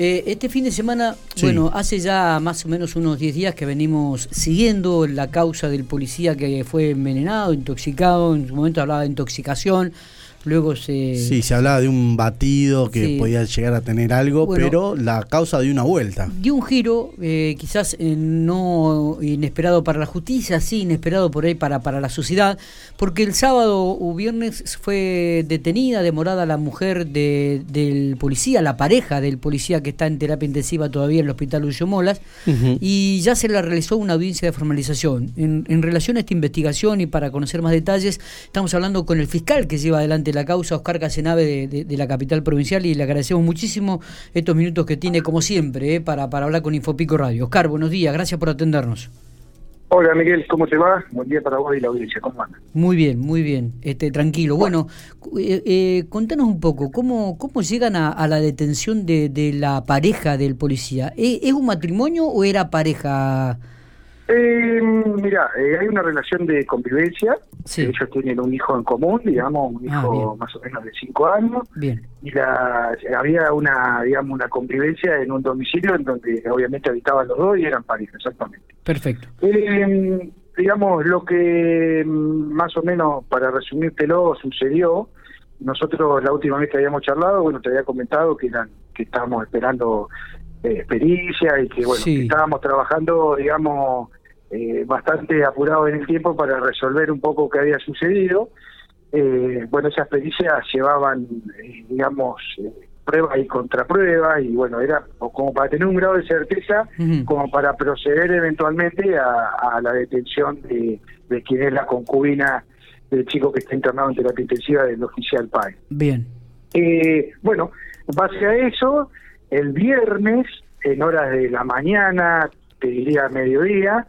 Eh, este fin de semana, bueno, hace ya más o menos unos 10 días que venimos siguiendo la causa del policía que fue envenenado, intoxicado, en su momento hablaba de intoxicación, luego se... Sí, se hablaba de un batido que podía llegar a tener algo, pero la causa dio una vuelta. Dio un giro, eh, quizás eh, no inesperado para la justicia, sí inesperado por ahí para, para la sociedad, porque el sábado o viernes fue detenida, demorada la mujer de, del policía, la pareja del policía que está en terapia intensiva todavía en el hospital Lucio Molas, y ya se le realizó una audiencia de formalización. En, en relación a esta investigación y para conocer más detalles, estamos hablando con el fiscal que lleva adelante la causa, Oscar Casenave de, la capital provincial, y le agradecemos muchísimo estos minutos que tiene, como siempre, eh, para, para hablar con Infopico Radio. Oscar, buenos días, gracias por atendernos. Hola Miguel, ¿cómo te va? Buen día para vos y la audiencia, ¿cómo andas? Muy bien, muy bien, este, tranquilo. Bueno, eh, eh, contanos un poco, ¿cómo, cómo llegan a, la detención de, de, la pareja del policía? ¿Es, un matrimonio o era pareja? Eh, mira, eh, hay una relación de convivencia. Ellos tienen un hijo en común, digamos, un ah, hijo más o menos de cinco años. Bien. Y la, había una, digamos, una convivencia en un domicilio en donde obviamente habitaban los dos y eran pareja, exactamente. Perfecto. Eh, digamos, lo que mm, más o menos, para resumírtelo, sucedió. Nosotros la última vez que habíamos charlado, bueno, te había comentado que eran que estábamos esperando eh, experiencia y que bueno que estábamos trabajando digamos eh, bastante apurado en el tiempo para resolver un poco qué había sucedido. Eh, bueno, esas pericias llevaban, eh, digamos, pruebas y contrapruebas, y bueno, era como para tener un grado de certeza, como para proceder eventualmente a, la detención de, de, quien es la concubina del chico que está internado en terapia intensiva del oficial PAE. Bien. bueno, base a eso, el viernes, en horas de la mañana, te diría mediodía,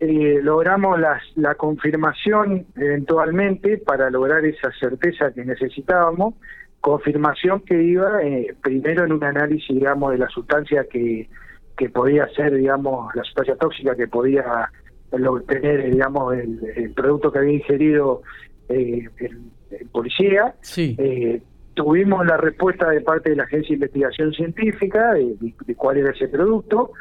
eh, logramos la confirmación eventualmente para lograr esa certeza que necesitábamos, confirmación que iba eh, primero en un análisis, digamos, de la sustancia que, que podía ser, digamos, la sustancia tóxica que podía obtener, digamos, el, producto que había ingerido eh, el, policía. Sí. tuvimos la respuesta de parte de la Agencia de Investigación Científica de cuál era ese producto.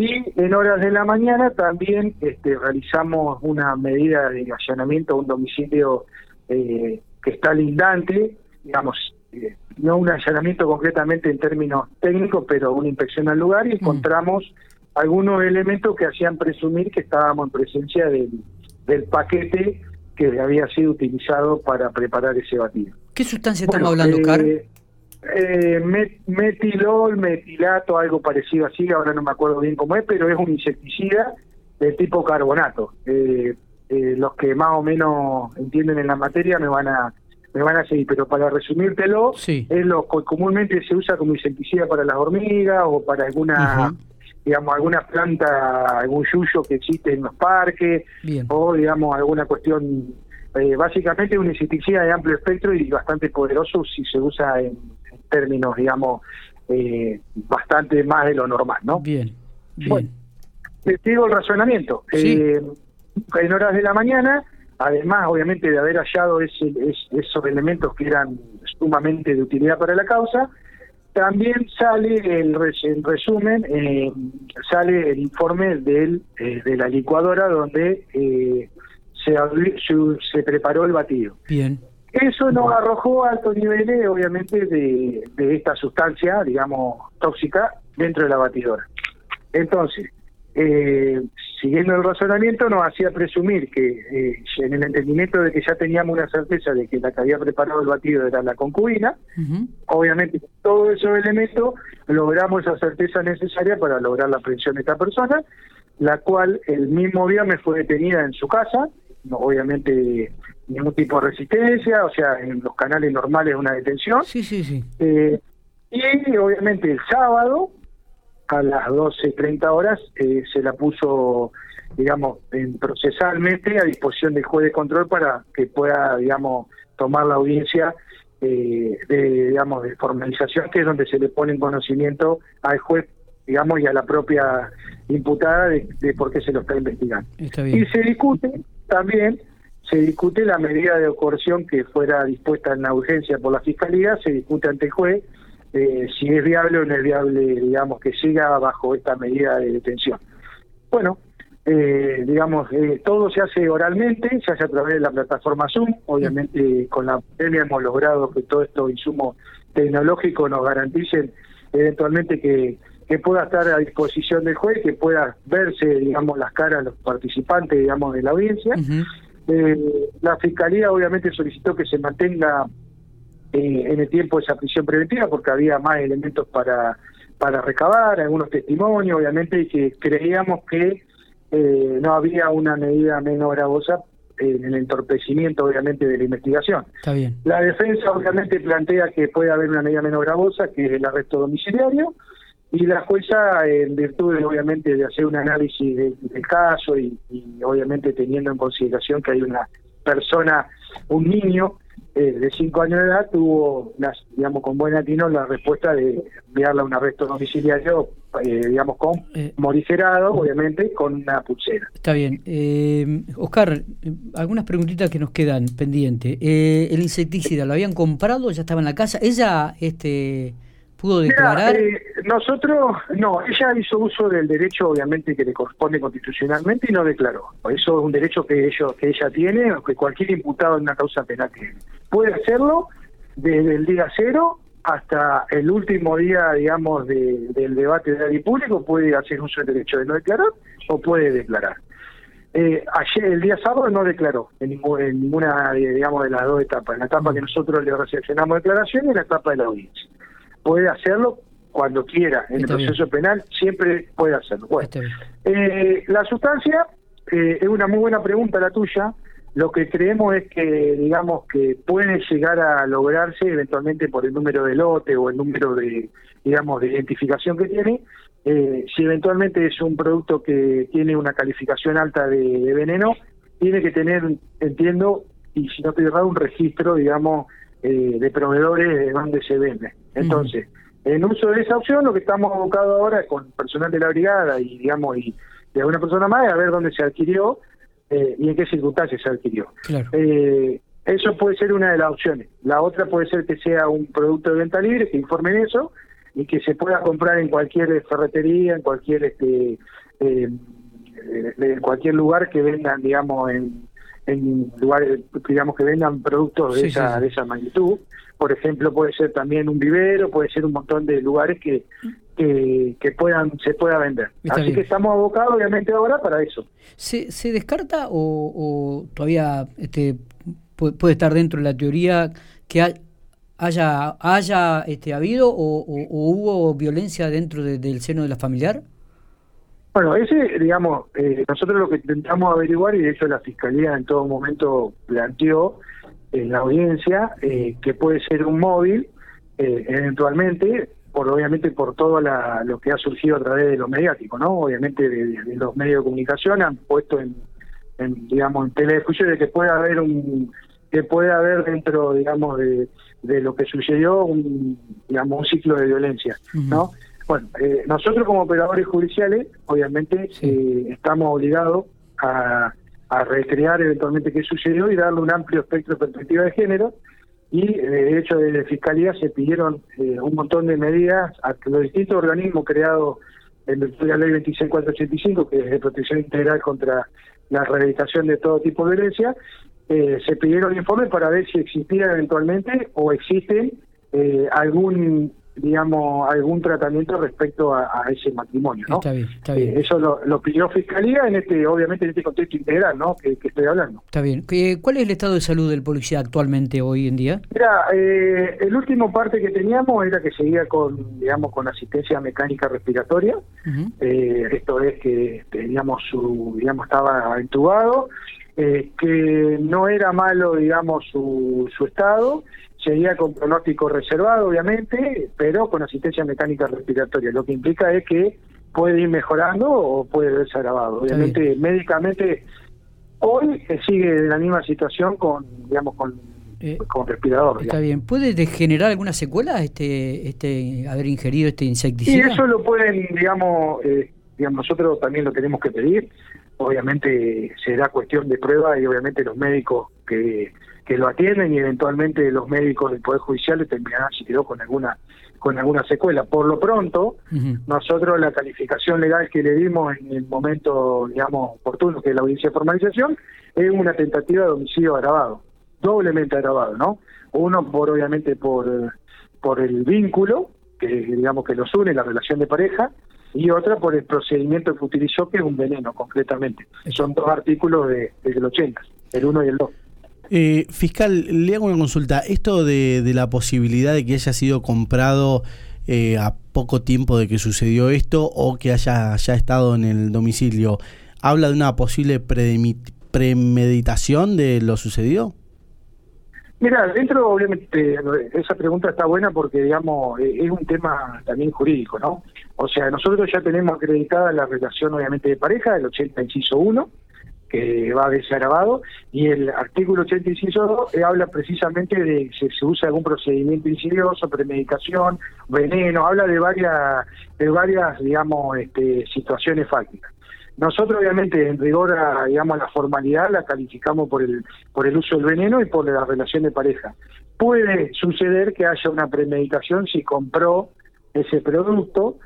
Y en horas de la mañana también este, realizamos una medida de allanamiento a un domicilio eh, que está lindante, digamos, eh, no un allanamiento concretamente en términos técnicos, pero una inspección al lugar y mm. encontramos algunos elementos que hacían presumir que estábamos en presencia del, del paquete que había sido utilizado para preparar ese batido. ¿Qué sustancia estamos hablando, eh, eh, metilol, metilato, algo parecido así, ahora no me acuerdo bien cómo es, pero es un insecticida de tipo carbonato. Eh, eh, los que más o menos entienden en la materia me van a me van a seguir, pero para resumírtelo, es lo que comúnmente se usa como insecticida para las hormigas o para alguna digamos alguna planta, algún yuyo que existe en los parques o digamos alguna cuestión eh, básicamente un insecticida de amplio espectro y bastante poderoso si se usa en términos, digamos, eh, bastante más de lo normal, ¿no? Bien, bien. te digo el razonamiento. Eh, en horas de la mañana, además, obviamente, de haber hallado ese, esos elementos que eran sumamente de utilidad para la causa, también sale el en resumen eh, sale el informe del de la licuadora donde se, se preparó el batido. Bien. Eso nos arrojó altos niveles, obviamente, de, esta sustancia, digamos, tóxica dentro de la batidora. Entonces, eh, siguiendo el razonamiento, nos hacía presumir que eh, en el entendimiento de que ya teníamos una certeza de que la que había preparado el batido era la concubina, obviamente todos esos elementos logramos esa certeza necesaria para lograr la aprehensión de esta persona, la cual el mismo día me fue detenida en su casa, obviamente ningún tipo de resistencia, o sea, en los canales normales una detención. Sí, sí, sí. Eh, y obviamente el sábado, a las 12.30 horas, eh, se la puso, digamos, en procesalmente a disposición del juez de control para que pueda, digamos, tomar la audiencia eh, de, digamos, de formalización, que es donde se le pone en conocimiento al juez digamos, y a la propia imputada de, por qué se lo está investigando. Y se discute también se discute la medida de coerción que fuera dispuesta en la urgencia por la Fiscalía, se discute ante el juez eh, si es viable o no es viable, digamos, que siga bajo esta medida de detención. Bueno, eh, digamos, eh, todo se hace oralmente, se hace a través de la plataforma Zoom. Obviamente, con la pandemia hemos logrado que todos estos insumos tecnológicos nos garanticen eventualmente que, que pueda estar a disposición del juez, que pueda verse, digamos, las caras de los participantes, digamos, de la audiencia. la Fiscalía, obviamente, solicitó que se mantenga eh, en el tiempo esa prisión preventiva porque había más elementos para, para recabar, algunos testimonios, obviamente, y que creíamos que eh, no había una medida menos gravosa en el entorpecimiento, obviamente, de la investigación. Está bien. La defensa, obviamente, plantea que puede haber una medida menos gravosa, que es el arresto domiciliario, y la jueza, en virtud, de, obviamente, de hacer un análisis del caso y, y, obviamente, teniendo en consideración que hay una persona, un niño, eh, de cinco años de edad tuvo, las, digamos, con buen atino la respuesta de enviarla a un arresto domiciliario, eh, digamos, con eh, morigerado, obviamente, con una pulsera. Está bien. Eh, Oscar, algunas preguntitas que nos quedan pendientes. ¿El insecticida lo habían comprado? ¿Ya estaba en la casa? ¿Ella este, pudo declarar? nosotros, no, ella hizo uso del derecho, obviamente, que le corresponde constitucionalmente y no declaró. Eso es un derecho que, ellos, que ella tiene, o que cualquier imputado en una causa penal tiene. Puede hacerlo desde el día cero hasta el último día, digamos, del debate de la público, puede hacer uso del derecho de no declarar o puede declarar. Eh, ayer, el día sábado, no declaró en, ninguna, digamos, de las dos etapas. En la etapa que nosotros le recepcionamos declaración y en la etapa de la audiencia. Puede hacerlo cuando quiera en el proceso penal, siempre puede hacerlo. Bueno, eh, la sustancia eh, es una muy buena pregunta la tuya. Lo que creemos es que, digamos, que puede llegar a lograrse eventualmente por el número de lote o el número de, digamos, de identificación que tiene. Eh, si eventualmente es un producto que tiene una calificación alta de, veneno, tiene que tener, entiendo, y si no estoy errado, un registro, digamos, de proveedores de donde se vende. Entonces, en uso de esa opción, lo que estamos abocados ahora con personal de la brigada y, digamos, y de alguna persona más, es a ver dónde se adquirió eh, y en qué circunstancias se adquirió. Eh, eso puede ser una de las opciones. La otra puede ser que sea un producto de venta libre, que informen eso y que se pueda comprar en cualquier ferretería, en cualquier este eh, en cualquier lugar que vendan, digamos, en, en lugares, digamos, que vendan productos de esa de esa magnitud por ejemplo, puede ser también un vivero, puede ser un montón de lugares que, que, puedan se pueda vender. Así que estamos abocados, obviamente, ahora para eso. ¿Se, se descarta o, todavía este, puede, estar dentro de la teoría que haya haya este, habido o, hubo violencia dentro del seno de la familiar? Bueno, ese, digamos, eh, nosotros lo que intentamos averiguar, y de hecho la Fiscalía en todo momento planteó, en la audiencia, eh, que puede ser un móvil, eh, eventualmente, por obviamente por todo lo que ha surgido a través de los mediáticos, ¿no? Obviamente de, los medios de comunicación han puesto en, digamos, en tele de que puede haber un que puede haber dentro, digamos, de, lo que sucedió un, digamos, un ciclo de violencia, ¿no? Bueno, eh, nosotros como operadores judiciales, obviamente, estamos obligados a a recrear eventualmente qué sucedió y darle un amplio espectro de perspectiva de género. Y eh, de hecho, desde Fiscalía se pidieron eh, un montón de medidas a los distintos organismos creados en la ley 26485, que es de protección integral contra la rehabilitación de todo tipo de violencia, eh, se pidieron informes para ver si existía eventualmente o existe algún digamos, algún tratamiento respecto a, ese matrimonio, ¿no? Está bien, está bien. Eh, eso lo, pidió Fiscalía en este, obviamente, en este contexto integral, ¿no? Que, estoy hablando. Está bien. ¿Cuál es el estado de salud del policía actualmente, hoy en día? Mira, eh, el último parte que teníamos era que seguía con, digamos, con asistencia mecánica respiratoria. eh, esto es que, teníamos su, digamos, estaba entubado, eh, que no era malo, digamos, su, su estado seguía con pronóstico reservado, obviamente, pero con asistencia mecánica respiratoria, lo que implica es que puede ir mejorando o puede verse agravado. Obviamente, médicamente, hoy sigue en la misma situación con, digamos, con, eh, con respirador. Está bien. ¿Puede generar alguna secuela este, este haber ingerido este insecticida? Sí, eso lo pueden, digamos, eh, digamos, nosotros también lo tenemos que pedir. Obviamente será cuestión de prueba y obviamente los médicos que que lo atienden y eventualmente los médicos del Poder Judicial determinarán si quedó con alguna con alguna secuela. Por lo pronto, nosotros la calificación legal que le dimos en el momento, digamos, oportuno, que es la audiencia de formalización, es una tentativa de homicidio agravado, doblemente agravado, ¿no? Uno, por obviamente, por, por el vínculo, que digamos que los une, la relación de pareja, y otra por el procedimiento que utilizó, que es un veneno, concretamente. Son dos artículos de, del 80, el uno y el 2. Eh, fiscal, le hago una consulta. Esto de, la posibilidad de que haya sido comprado eh, a poco tiempo de que sucedió esto o que haya ya estado en el domicilio, ¿habla de una posible premeditación de lo sucedido? Mira, dentro, obviamente, esa pregunta está buena porque, digamos, eh, es un tema también jurídico, ¿no? O sea, nosotros ya tenemos acreditada la relación, obviamente, de pareja, el 80 inciso 1, que va desagravado y el artículo 86 eh, habla precisamente de si se usa algún procedimiento insidioso, premedicación, veneno, habla de varias, de varias digamos, este, situaciones fácticas. Nosotros obviamente en rigor a digamos la formalidad la calificamos por el por el uso del veneno y por la relación de pareja. Puede suceder que haya una premedicación si compró ese producto,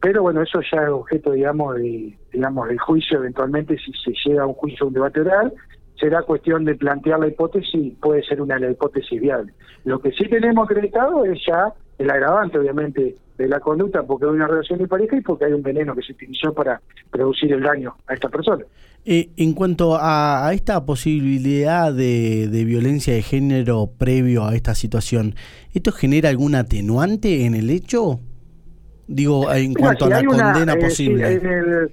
pero bueno, eso ya es objeto, digamos, de, digamos, del juicio eventualmente, si se llega a un juicio, un debate oral, será cuestión de plantear la hipótesis, puede ser una la hipótesis viable. Lo que sí tenemos acreditado es ya el agravante, obviamente, de la conducta, porque hay una relación de pareja y porque hay un veneno que se utilizó para producir el daño a esta persona. Eh, en cuanto a, esta posibilidad de, violencia de género previo a esta situación, ¿esto genera algún atenuante en el hecho? Digo, en cuanto a la condena eh, posible.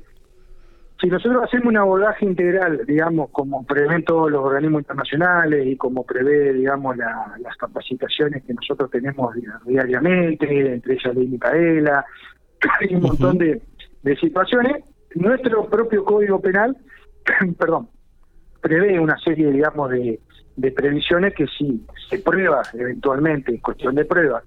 Si, nosotros hacemos un abordaje integral, digamos, como prevén todos los organismos internacionales y como prevé, digamos, las capacitaciones que nosotros tenemos diariamente, entre ellas de Micaela, hay un montón de, situaciones, nuestro propio Código Penal, perdón, prevé una serie, digamos, de, de previsiones que si se prueba eventualmente, en cuestión de pruebas,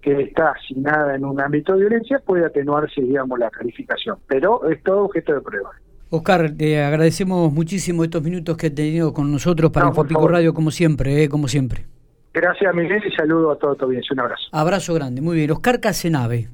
que está asignada en un ámbito de violencia puede atenuarse, digamos, la calificación, pero es todo objeto de prueba. Oscar, te agradecemos muchísimo estos minutos que has tenido con nosotros para no, Radio, como siempre, eh, como siempre. Gracias, Miguel, y saludo a todo tu audiencia. Un abrazo. Abrazo grande, muy bien. Oscar Casenave.